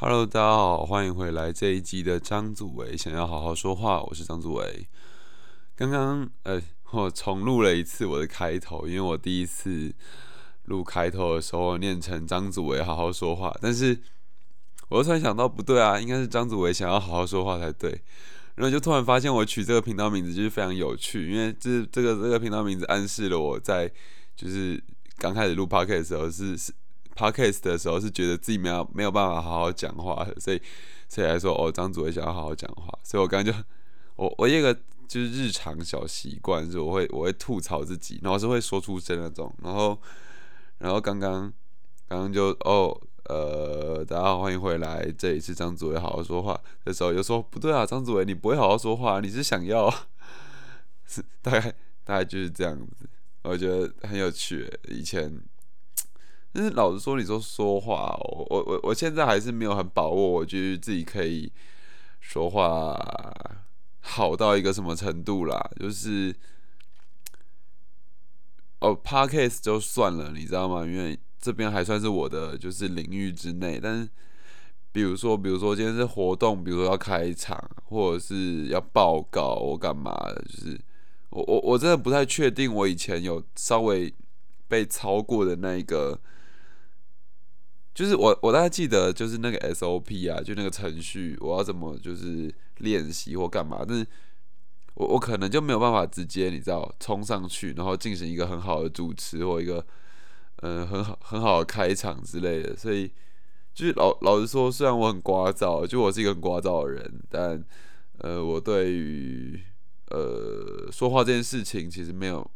Hello，大家好，欢迎回来这一集的张祖维想要好好说话，我是张祖维。刚刚呃，我重录了一次我的开头，因为我第一次录开头的时候念成张祖维好好说话，但是我又突然想到不对啊，应该是张祖维想要好好说话才对。然后就突然发现我取这个频道名字就是非常有趣，因为这这个这个频道名字暗示了我在就是刚开始录 podcast 的时候是是。Podcast 的时候是觉得自己没有没有办法好好讲话，所以所以来说哦，张祖伟想要好好讲话，所以我刚刚就我我一个就是日常小习惯，是我会我会吐槽自己，然后是会说出声那种，然后然后刚刚刚刚就哦呃大家好，欢迎回来，这一次张祖伟好好说话。的时候又说不对啊，张祖伟你不会好好说话，你是想要 是大概大概就是这样子，我觉得很有趣，以前。但是老实说，你说说话，我我我我现在还是没有很把握，我觉得自己可以说话好到一个什么程度啦。就是哦，podcast 就算了，你知道吗？因为这边还算是我的就是领域之内。但是比如说，比如说今天是活动，比如说要开场，或者是要报告，我干嘛的？就是我我我真的不太确定，我以前有稍微被超过的那一个。就是我，我大概记得就是那个 SOP 啊，就那个程序，我要怎么就是练习或干嘛？但是我我可能就没有办法直接你知道冲上去，然后进行一个很好的主持或一个嗯很好很好的开场之类的。所以就是老老实说，虽然我很聒噪，就我是一个很聒噪的人，但呃，我对于呃说话这件事情其实没有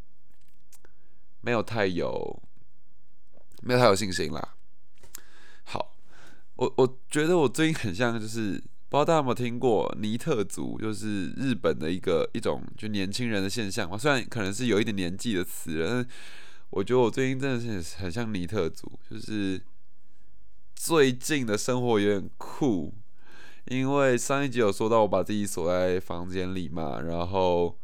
没有太有没有太有信心啦。我我觉得我最近很像，就是不知道大家有没有听过尼特族，就是日本的一个一种就年轻人的现象嘛。虽然可能是有一点年纪的词，但是我觉得我最近真的是很像尼特族，就是最近的生活有点酷。因为上一集有说到我把自己锁在房间里嘛，然后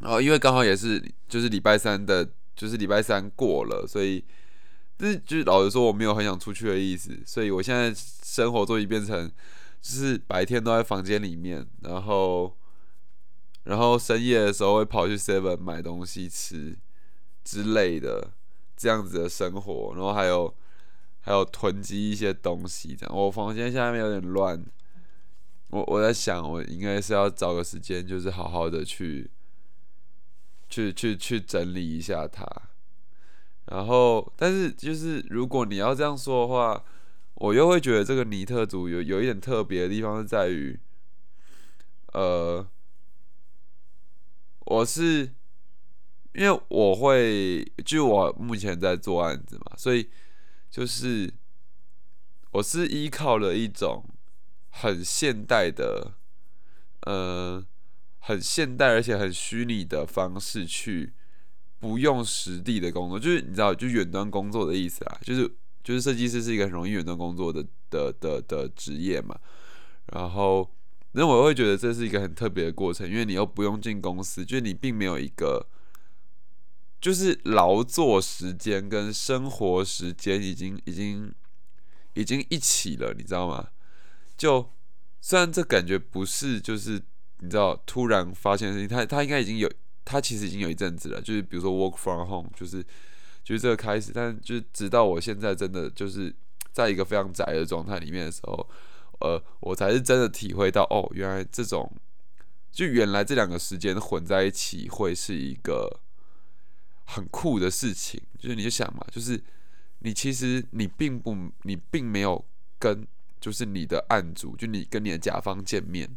然后因为刚好也是就是礼拜三的，就是礼拜三过了，所以。是，就是老实说，我没有很想出去的意思，所以我现在生活都已变成，就是白天都在房间里面，然后，然后深夜的时候会跑去 Seven 买东西吃之类的，这样子的生活，然后还有还有囤积一些东西，这样。我房间现在有点乱，我我在想，我应该是要找个时间，就是好好的去，去去去整理一下它。然后，但是就是如果你要这样说的话，我又会觉得这个尼特族有有一点特别的地方是在于，呃，我是因为我会就我目前在做案子嘛，所以就是我是依靠了一种很现代的，呃，很现代而且很虚拟的方式去。不用实地的工作，就是你知道，就远端工作的意思啊，就是就是设计师是一个很容易远端工作的的的的职业嘛。然后，那我会觉得这是一个很特别的过程，因为你又不用进公司，就是你并没有一个，就是劳作时间跟生活时间已经已经已经一起了，你知道吗？就虽然这感觉不是，就是你知道突然发现的事情，他他应该已经有。他其实已经有一阵子了，就是比如说 work from home，就是就是这个开始，但就是直到我现在真的就是在一个非常宅的状态里面的时候，呃，我才是真的体会到，哦，原来这种就原来这两个时间混在一起会是一个很酷的事情。就是你就想嘛，就是你其实你并不你并没有跟就是你的案主，就你跟你的甲方见面。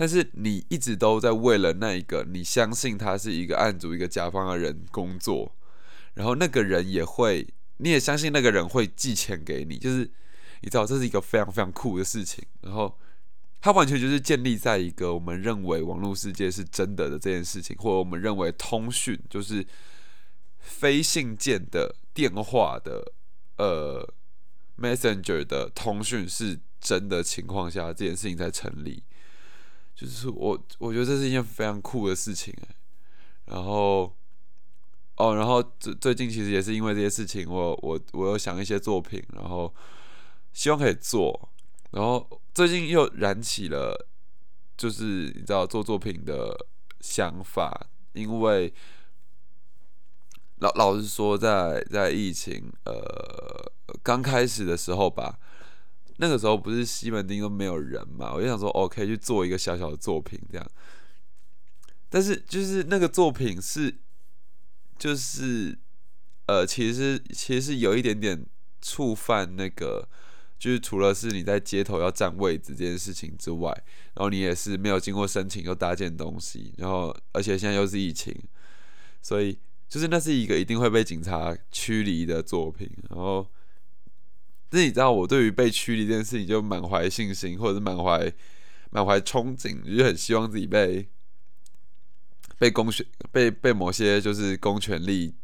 但是你一直都在为了那一个你相信他是一个案主、一个甲方的人工作，然后那个人也会，你也相信那个人会寄钱给你，就是你知道这是一个非常非常酷的事情。然后它完全就是建立在一个我们认为网络世界是真的的这件事情，或者我们认为通讯就是非信件的电话的呃 messenger 的通讯是真的情况下，这件事情才成立。就是我，我觉得这是一件非常酷的事情哎。然后，哦，然后最最近其实也是因为这些事情，我我我有想一些作品，然后希望可以做，然后最近又燃起了，就是你知道做作品的想法，因为老老实说，在在疫情呃刚开始的时候吧，那个时候不是西门町都没有人嘛，我就想说，OK 去做一个小小的作品这样，但是就是那个作品是，就是呃，其实其实是有一点点触犯那个。就是除了是你在街头要占位置这件事情之外，然后你也是没有经过申请又搭建东西，然后而且现在又是疫情，所以就是那是一个一定会被警察驱离的作品。然后，那你知道我对于被驱离这件事情就满怀信心，或者是满怀满怀憧憬，就是很希望自己被被公权被被某些就是公权力。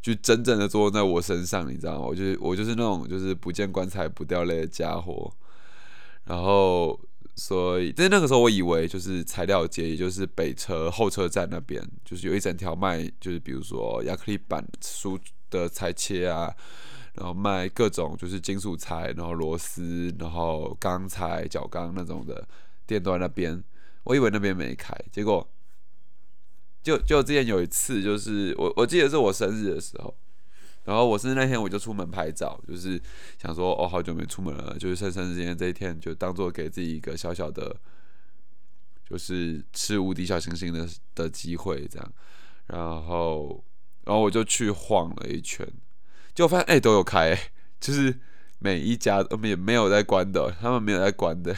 就真正的作用在我身上，你知道吗？我就是我就是那种就是不见棺材不掉泪的家伙。然后，所以在那个时候，我以为就是材料街，也就是北车后车站那边，就是有一整条卖，就是比如说亚克力板书的裁切啊，然后卖各种就是金属材，然后螺丝，然后钢材、角钢那种的店都在那边。我以为那边没开，结果。就就之前有一次，就是我我记得是我生日的时候，然后我生日那天我就出门拍照，就是想说哦好久没出门了，就是生生日今天这一天就当做给自己一个小小的，就是吃无敌小星星的的机会这样，然后然后我就去晃了一圈，就发现哎都有开，就是每一家都没没有在关的，他们没有在关的，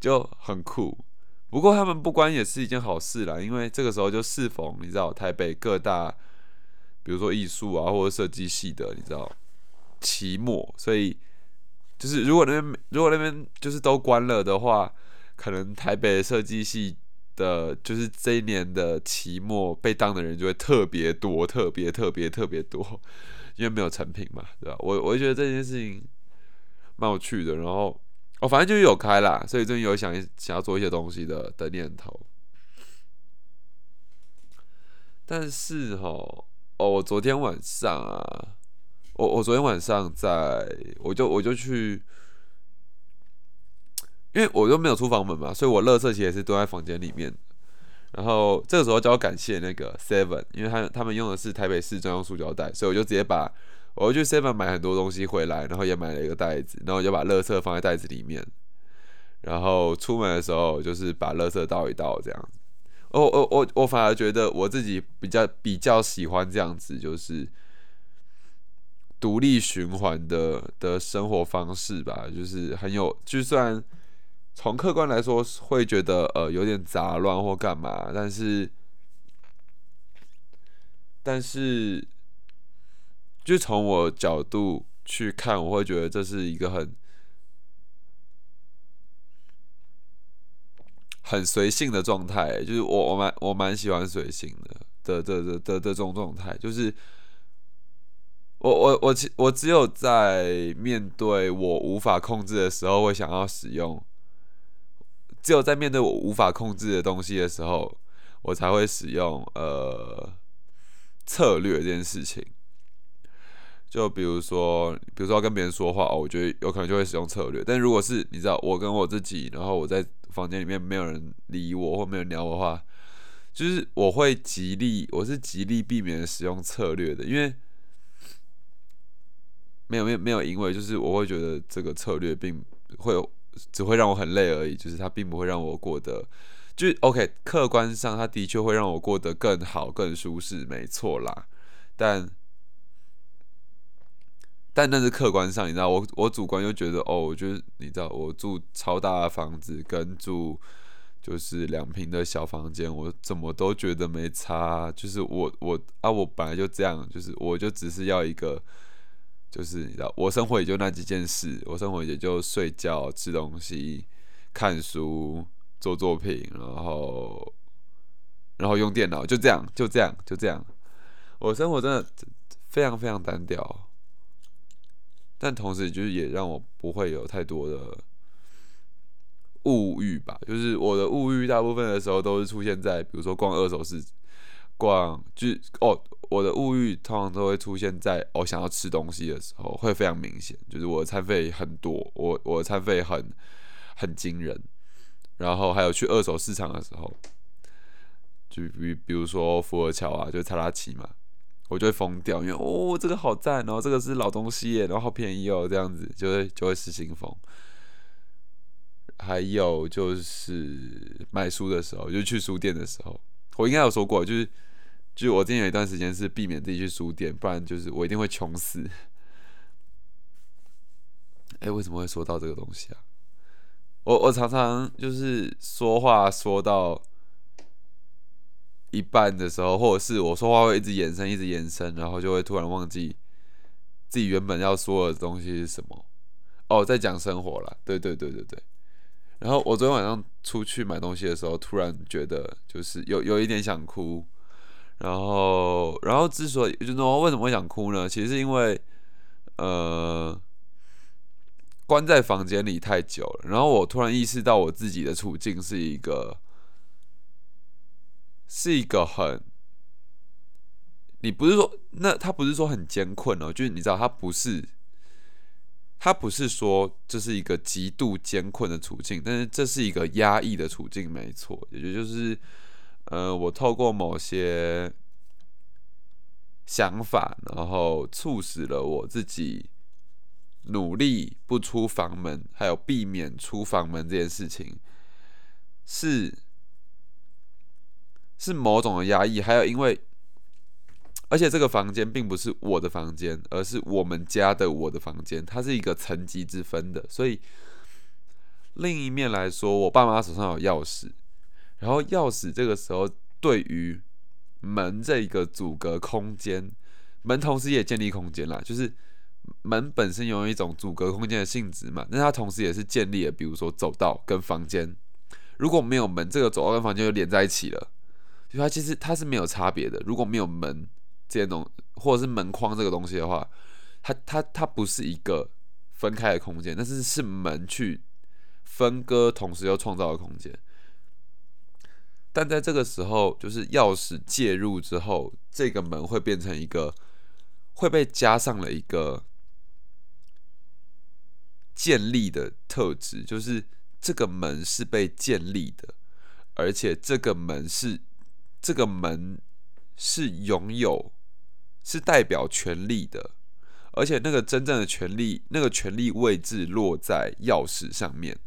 就很酷。不过他们不关也是一件好事啦，因为这个时候就适逢你知道台北各大，比如说艺术啊或者设计系的，你知道期末，所以就是如果那边如果那边就是都关了的话，可能台北设计系的，就是这一年的期末被当的人就会特别多，特别特别特别多，因为没有成品嘛，对吧？我我就觉得这件事情蛮有趣的，然后。我反正就是有开啦，所以最近有想想要做一些东西的的念头。但是哈，哦，我昨天晚上啊，我我昨天晚上在，我就我就去，因为我又没有出房门嘛，所以我乐色其实也是都在房间里面。然后这个时候就要感谢那个 Seven，因为他他们用的是台北市专用塑胶袋，所以我就直接把。我去 Seven 买很多东西回来，然后也买了一个袋子，然后就把垃圾放在袋子里面，然后出门的时候就是把垃圾倒一倒这样子。我我我我反而觉得我自己比较比较喜欢这样子，就是独立循环的的生活方式吧，就是很有，就算从客观来说会觉得呃有点杂乱或干嘛，但是但是。就从我角度去看，我会觉得这是一个很很随性的状态。就是我我蛮我蛮喜欢随性的的的的的这种状态。就是我我我只我只有在面对我无法控制的时候，会想要使用；只有在面对我无法控制的东西的时候，我才会使用呃策略这件事情。就比如说，比如说跟别人说话哦，我觉得有可能就会使用策略。但如果是你知道，我跟我自己，然后我在房间里面没有人理我或没有人鸟我的话，就是我会极力，我是极力避免使用策略的，因为没有没有没有，因为就是我会觉得这个策略并会有只会让我很累而已，就是它并不会让我过得，就 OK，客观上它的确会让我过得更好、更舒适，没错啦，但。但那是客观上，你知道，我我主观又觉得，哦，我觉得你知道，我住超大的房子跟住就是两平的小房间，我怎么都觉得没差。就是我我啊，我本来就这样，就是我就只是要一个，就是你知道，我生活也就那几件事，我生活也就睡觉、吃东西、看书、做作品，然后然后用电脑，就这样，就这样，就这样。我生活真的非常非常单调。但同时，就是也让我不会有太多的物欲吧。就是我的物欲，大部分的时候都是出现在，比如说逛二手市逛，就哦，我的物欲通常都会出现在我想要吃东西的时候，会非常明显，就是我的餐费很多，我我的餐费很很惊人，然后还有去二手市场的时候，就比比如说福尔桥啊，就查拉奇嘛，我就会疯掉，因为哦这个好赞，然后这个是老东西耶，然后好便宜哦，这样子就会就会失心疯。还有就是买书的时候，就去书店的时候，我应该有说过，就是，就是我之前有一段时间是避免自己去书店，不然就是我一定会穷死。哎，为什么会说到这个东西啊？我我常常就是说话说到一半的时候，或者是我说话会一直延伸，一直延伸，然后就会突然忘记自己原本要说的东西是什么。哦，在讲生活了，对对对对对。然后我昨天晚上出去买东西的时候，突然觉得就是有有一点想哭。然后，然后之所以就是说为什么会想哭呢？其实是因为呃关在房间里太久了。然后我突然意识到我自己的处境是一个是一个很，你不是说那他不是说很艰困哦，就是你知道他不是。他不是说这是一个极度艰困的处境，但是这是一个压抑的处境，没错。也就是，呃，我透过某些想法，然后促使了我自己努力不出房门，还有避免出房门这件事情，是是某种的压抑，还有因为。而且这个房间并不是我的房间，而是我们家的我的房间，它是一个层级之分的。所以另一面来说，我爸妈手上有钥匙，然后钥匙这个时候对于门这个阻隔空间，门同时也建立空间啦，就是门本身拥有一种阻隔空间的性质嘛，那它同时也是建立了，比如说走道跟房间，如果没有门，这个走道跟房间就连在一起了，就它其实它是没有差别的。如果没有门。这些东或者是门框这个东西的话，它它它不是一个分开的空间，但是是门去分割，同时又创造的空间。但在这个时候，就是钥匙介入之后，这个门会变成一个会被加上了一个建立的特质，就是这个门是被建立的，而且这个门是这个门。是拥有，是代表权力的，而且那个真正的权力，那个权力位置落在钥匙上面。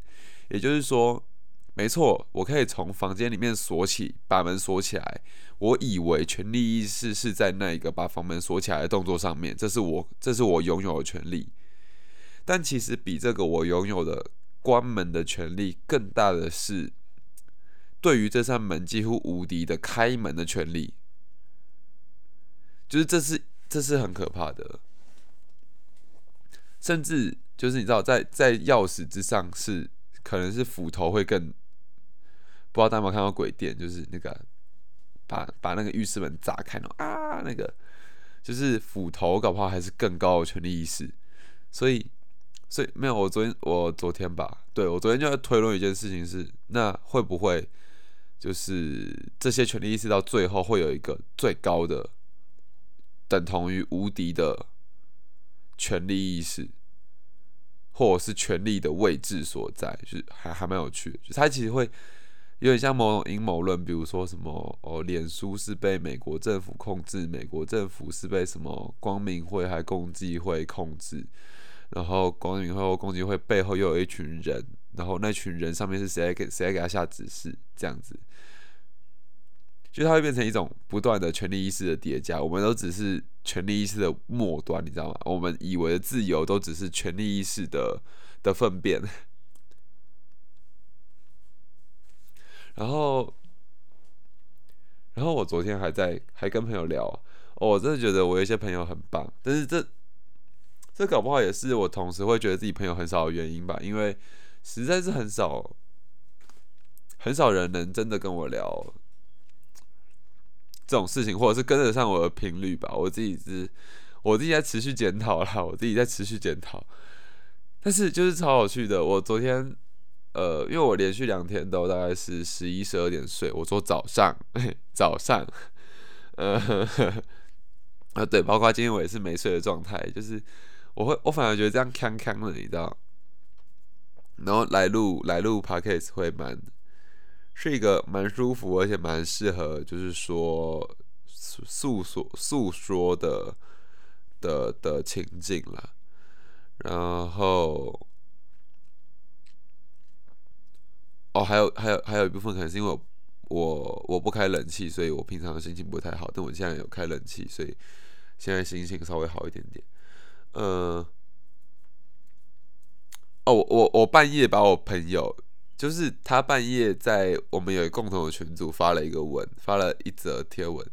也就是说，没错，我可以从房间里面锁起，把门锁起来。我以为权力意识是在那一个把房门锁起来的动作上面，这是我，这是我拥有的权利。但其实比这个我拥有的关门的权利更大的是，对于这扇门几乎无敌的开门的权利。就是这是这是很可怕的，甚至就是你知道，在在钥匙之上是可能是斧头会更，不知道大家有没有看到鬼店，就是那个把把那个浴室门砸开了啊，那个就是斧头搞不好还是更高的权力意识，所以所以没有我昨天我昨天吧，对我昨天就在推论一件事情是，那会不会就是这些权力意识到最后会有一个最高的。等同于无敌的权力意识，或者是权力的位置所在，就是还还蛮有趣的。就它其实会有点像某种阴谋论，比如说什么哦，脸书是被美国政府控制，美国政府是被什么光明会还共济会控制，然后光明会或共济会背后又有一群人，然后那群人上面是谁给谁给他下指示，这样子。就它会变成一种不断的权力意识的叠加，我们都只是权力意识的末端，你知道吗？我们以为的自由都只是权力意识的的粪便。然后，然后我昨天还在还跟朋友聊，我真的觉得我有一些朋友很棒，但是这这搞不好也是我同时会觉得自己朋友很少的原因吧，因为实在是很少很少人能真的跟我聊。这种事情，或者是跟得上我的频率吧。我自己是，我自己在持续检讨啦，我自己在持续检讨。但是就是超有趣的。我昨天，呃，因为我连续两天都大概是十一、十二点睡。我说早上，早上，呃，啊对，包括今天我也是没睡的状态，就是我会我反而觉得这样康康的，你知道，然后来录来录 podcast 会蛮是一个蛮舒服，而且蛮适合就是说诉诉说诉说的的的情境啦，然后。哦，还有还有还有一部分可能是因为我我我不开冷气，所以我平常心情不太好。但我现在有开冷气，所以现在心情稍微好一点点。嗯，哦，我我我半夜把我朋友，就是他半夜在我们有共同的群组发了一个文，发了一则贴文，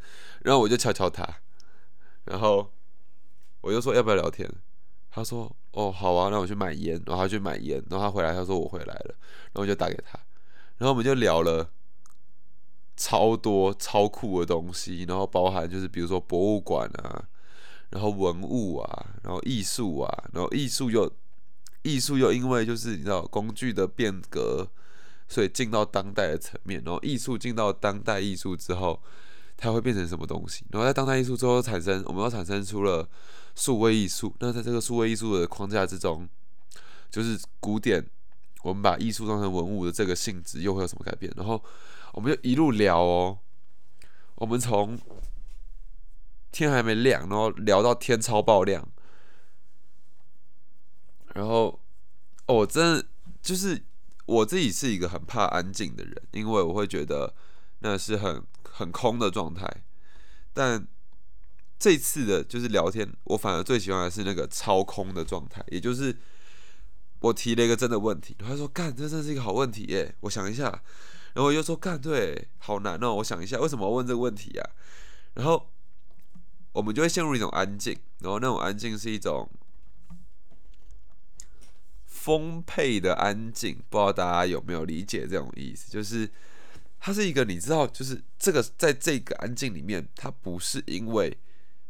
然后我就敲敲他，然后我就说要不要聊天？他说哦好啊，那我去买烟，然后他去买烟，然后他回来他说我回来了，然后我就打给他。然后我们就聊了超多超酷的东西，然后包含就是比如说博物馆啊，然后文物啊，然后艺术啊，然后艺术又艺术又因为就是你知道工具的变革，所以进到当代的层面，然后艺术进到当代艺术之后，它会变成什么东西？然后在当代艺术之后产生，我们要产生出了数位艺术。那在这个数位艺术的框架之中，就是古典。我们把艺术当成文物的这个性质又会有什么改变？然后我们就一路聊哦，我们从天还没亮，然后聊到天超爆亮，然后哦，真的就是我自己是一个很怕安静的人，因为我会觉得那是很很空的状态。但这次的就是聊天，我反而最喜欢的是那个超空的状态，也就是。我提了一个真的问题，他说：“干，这真是一个好问题耶！”我想一下，然后我又说：“干，对，好难哦。”我想一下，为什么要问这个问题啊？然后我们就会陷入一种安静，然后那种安静是一种丰沛的安静，不知道大家有没有理解这种意思？就是它是一个，你知道，就是这个在这个安静里面，它不是因为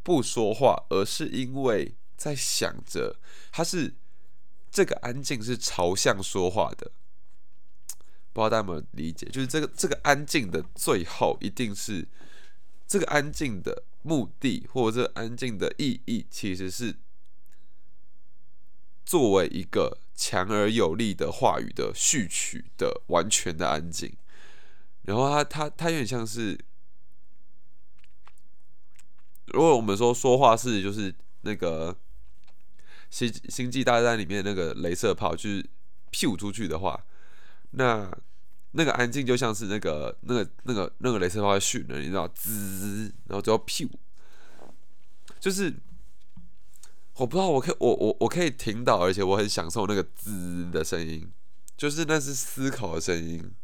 不说话，而是因为在想着，它是。这个安静是朝向说话的，不知道大家有没有理解？就是这个这个安静的最后，一定是这个安静的目的，或者这安静的意义，其实是作为一个强而有力的话语的序曲的完全的安静。然后他他他有点像是，如果我们说说话是就是那个。星星际大战里面那个镭射炮就是屁出去的话，那那个安静就像是那个那个那个那个镭射炮在训了，你知道，滋，然后最后屁，就是我不知道，我可以我我我可以听到，而且我很享受那个滋的声音，就是那是思考的声音，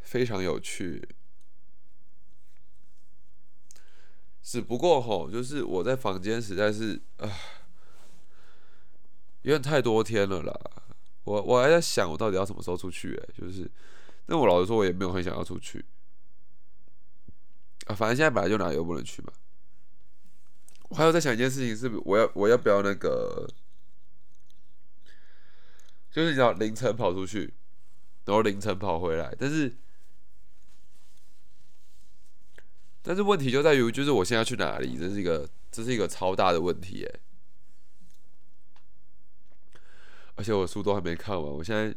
非常有趣。只不过吼，就是我在房间实在是啊，有点太多天了啦。我我还在想，我到底要什么时候出去？哎，就是，但我老实说，我也没有很想要出去啊。反正现在本来就哪里都不能去嘛。我还有在想一件事情，是我要我要不要那个，就是你知道凌晨跑出去，然后凌晨跑回来，但是。但是问题就在于，就是我现在要去哪里？这是一个，这是一个超大的问题，哎！而且我书都还没看完，我现在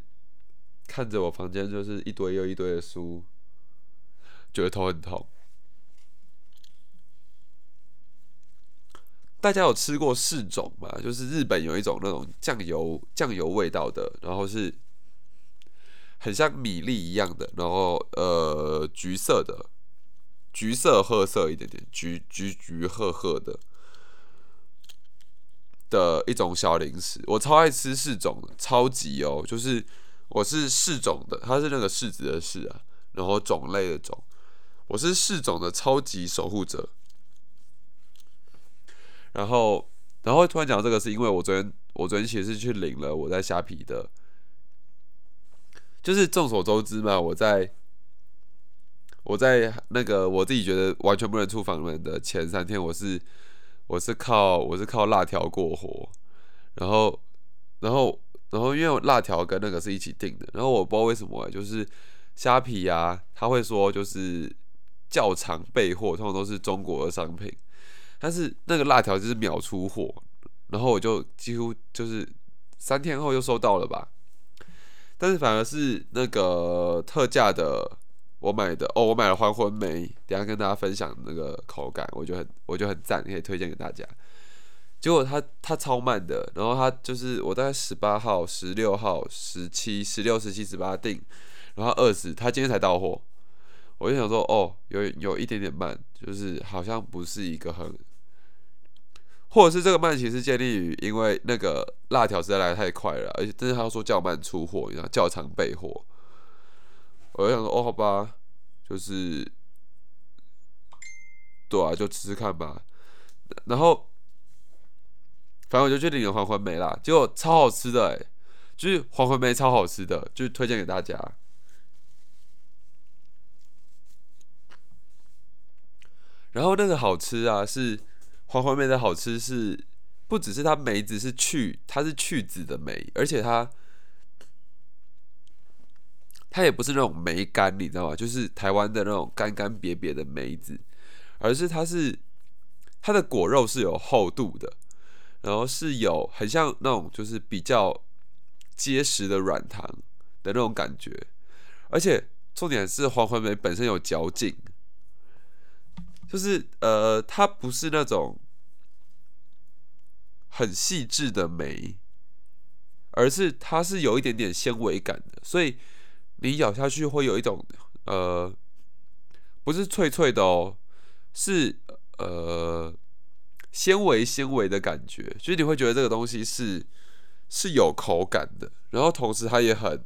看着我房间就是一堆又一堆的书，觉得头很痛。大家有吃过柿种吗？就是日本有一种那种酱油酱油味道的，然后是很像米粒一样的，然后呃橘色的。橘色褐色一点点，橘橘橘褐褐的的一种小零食，我超爱吃柿种的，超级哦，就是我是柿种的，它是那个柿子的柿啊，然后种类的种，我是柿种的超级守护者。然后，然后突然讲这个，是因为我昨天我昨天其实是去领了我在虾皮的，就是众所周知嘛，我在。我在那个我自己觉得完全不能出房门的前三天，我是我是靠我是靠辣条过活，然后然后然后因为辣条跟那个是一起订的，然后我不知道为什么，就是虾皮啊，他会说就是较常备货，通常都是中国的商品，但是那个辣条就是秒出货，然后我就几乎就是三天后就收到了吧。但是反而是那个特价的，我买的哦，我买了还魂梅，等下跟大家分享那个口感，我觉得很我觉得很赞，可以推荐给大家。结果它它超慢的，然后它就是我大概十八号、十六号、十七、十六、十七、十八订，然后二十，他今天才到货，我就想说哦，有有一点点慢，就是好像不是一个很。或者是这个慢其实建立于因为那个辣条实在来太快了，而且但是他说较慢出货，你知道较长备货。我就想说哦，好吧，就是对啊，就吃吃看吧。然后反正我就去领了黄昏梅啦，结果超好吃的哎，就是黄昏梅超好吃的，就是推荐给大家。然后那个好吃啊是。黄花梅的好吃是，不只是它梅子是去，它是去籽的梅，而且它，它也不是那种梅干，你知道吗？就是台湾的那种干干瘪瘪的梅子，而是它是它的果肉是有厚度的，然后是有很像那种就是比较结实的软糖的那种感觉，而且重点是黄黄梅本身有嚼劲。就是呃，它不是那种很细致的梅，而是它是有一点点纤维感的，所以你咬下去会有一种呃，不是脆脆的哦，是呃纤维纤维的感觉，所以你会觉得这个东西是是有口感的，然后同时它也很。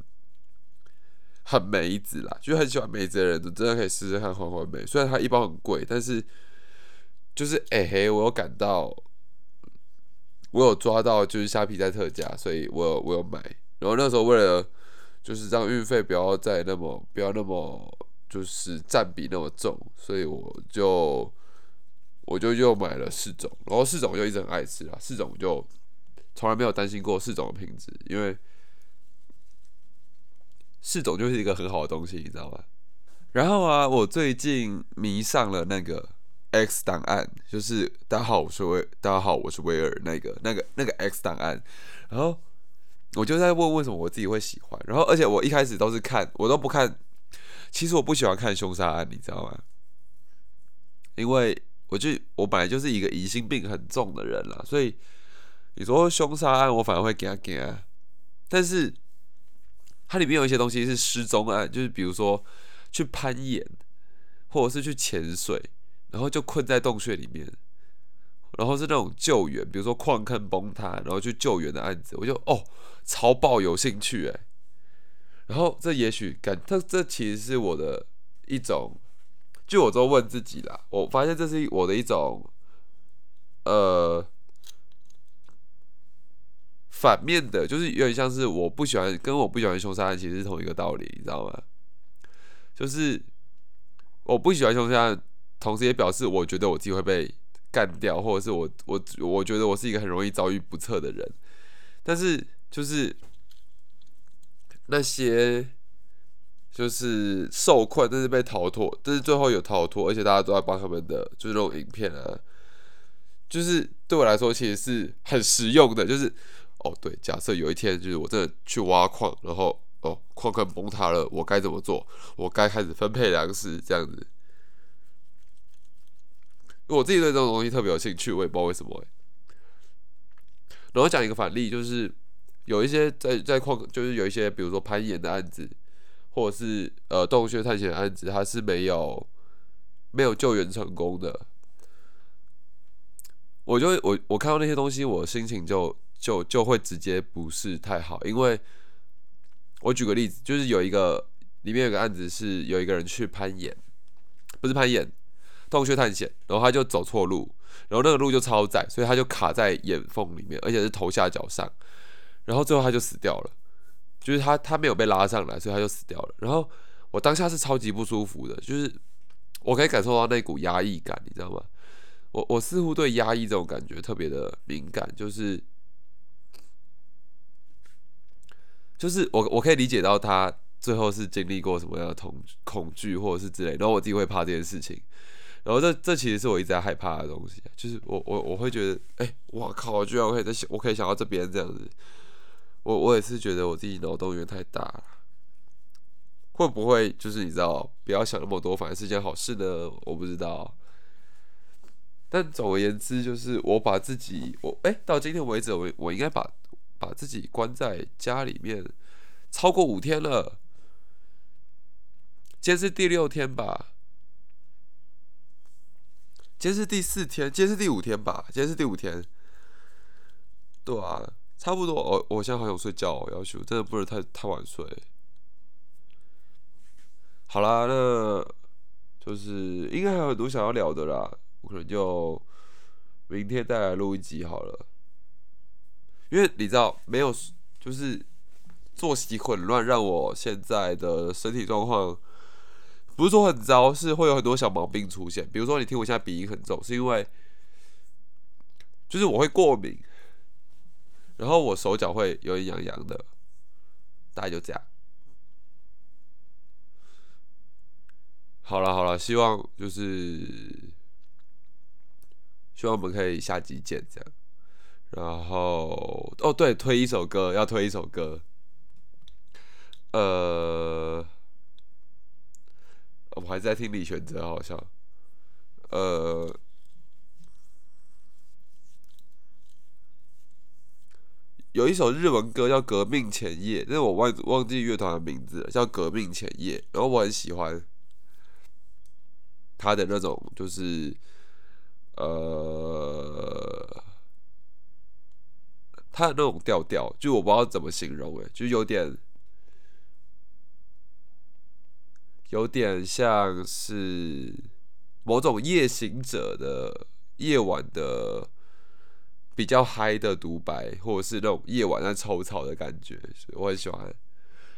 很梅子啦，就很喜欢梅子的人，真的可以试试看黄黄梅。虽然它一包很贵，但是就是哎嘿，我有感到，我有抓到，就是虾皮在特价，所以我有我有买。然后那时候为了就是让运费不要再那么不要那么就是占比那么重，所以我就我就又买了四种。然后四种我就一直很爱吃啊，四种就从来没有担心过四种的品质，因为。四种就是一个很好的东西，你知道吗？然后啊，我最近迷上了那个 X 档案，就是大家好，我是威，大家好，我是威尔，那个那个那个 X 档案。然后我就在问为什么我自己会喜欢。然后而且我一开始都是看，我都不看。其实我不喜欢看凶杀案，你知道吗？因为我就我本来就是一个疑心病很重的人了，所以你说凶杀案，我反而会给他给啊。但是。它里面有一些东西是失踪案，就是比如说去攀岩，或者是去潜水，然后就困在洞穴里面，然后是那种救援，比如说矿坑崩塌，然后去救援的案子，我就哦超爆有兴趣哎。然后这也许感，这这其实是我的一种，就我都问自己啦，我发现这是我的一种，呃。反面的，就是有点像是我不喜欢，跟我不喜欢凶杀案其实是同一个道理，你知道吗？就是我不喜欢凶杀案，同时也表示我觉得我自己会被干掉，或者是我我我觉得我是一个很容易遭遇不测的人。但是就是那些就是受困，但是被逃脱，但是最后有逃脱，而且大家都在帮他们的，就是那种影片啊，就是对我来说其实是很实用的，就是。哦，对，假设有一天就是我真的去挖矿，然后哦，矿坑崩塌了，我该怎么做？我该开始分配粮食这样子。我自己对这种东西特别有兴趣，我也不知道为什么。然后讲一个反例，就是有一些在在矿，就是有一些比如说攀岩的案子，或者是呃洞穴探险的案子，它是没有没有救援成功的。我就我我看到那些东西，我心情就。就就会直接不是太好，因为我举个例子，就是有一个里面有个案子是有一个人去攀岩，不是攀岩，洞穴探险，然后他就走错路，然后那个路就超窄，所以他就卡在岩缝里面，而且是头下脚上，然后最后他就死掉了，就是他他没有被拉上来，所以他就死掉了。然后我当下是超级不舒服的，就是我可以感受到那股压抑感，你知道吗？我我似乎对压抑这种感觉特别的敏感，就是。就是我我可以理解到他最后是经历过什么样的恐恐惧或者是之类，然后我自己会怕这件事情。然后这这其实是我一直在害怕的东西，就是我我我会觉得，哎，我靠，居然我可以在想，我可以想到这边这样子。我我也是觉得我自己脑洞有点太大了，会不会就是你知道，不要想那么多，反而是件好事呢？我不知道。但总而言之，就是我把自己，我哎，到今天为止，我我应该把把自己关在家里面超过五天了。今天是第六天吧？今天是第四天？今天是第五天吧？今天是第五天。对啊，差不多。我我现在好想睡觉，要求真的不能太太晚睡。好啦，那就是应该还有很多想要聊的啦。我可能就明天再来录一集好了，因为你知道，没有就是作息混乱，让我现在的身体状况不是说很糟，是会有很多小毛病出现。比如说，你听我现在鼻音很重，是因为就是我会过敏，然后我手脚会有点痒痒的，大概就这样。好了好了，希望就是。希望我们可以下集见，这样。然后，哦，对，推一首歌，要推一首歌。呃，我还在听李玄哲，好像。呃，有一首日文歌叫《革命前夜》，但是我忘忘记乐团的名字了，叫《革命前夜》。然后我很喜欢他的那种，就是。呃，他的那种调调，就我不知道怎么形容，诶，就有点，有点像是某种夜行者的夜晚的比较嗨的独白，或者是那种夜晚在抽草的感觉，我很喜欢。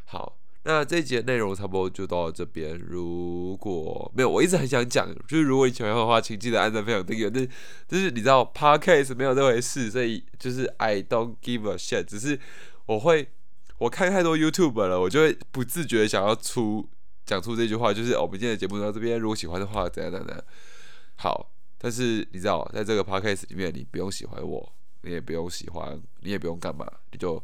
好。那这一节内容差不多就到这边。如果没有，我一直很想讲，就是如果你喜欢的话，请记得按赞、分享、订阅。但就是你知道，podcast 没有这回事，所以就是 I don't give a shit。只是我会，我看太多 YouTube 了，我就会不自觉想要出讲出这句话，就是我们今天的节目到这边。如果喜欢的话，怎样怎样。好，但是你知道，在这个 podcast 里面，你不用喜欢我，你也不用喜欢，你也不用干嘛，你就。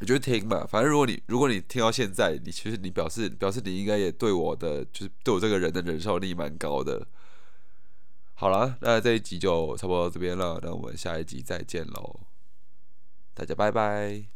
你就听嘛，反正如果你如果你听到现在，你其实你表示表示你应该也对我的就是对我这个人的忍受力蛮高的。好了，那这一集就差不多到这边了，那我们下一集再见喽，大家拜拜。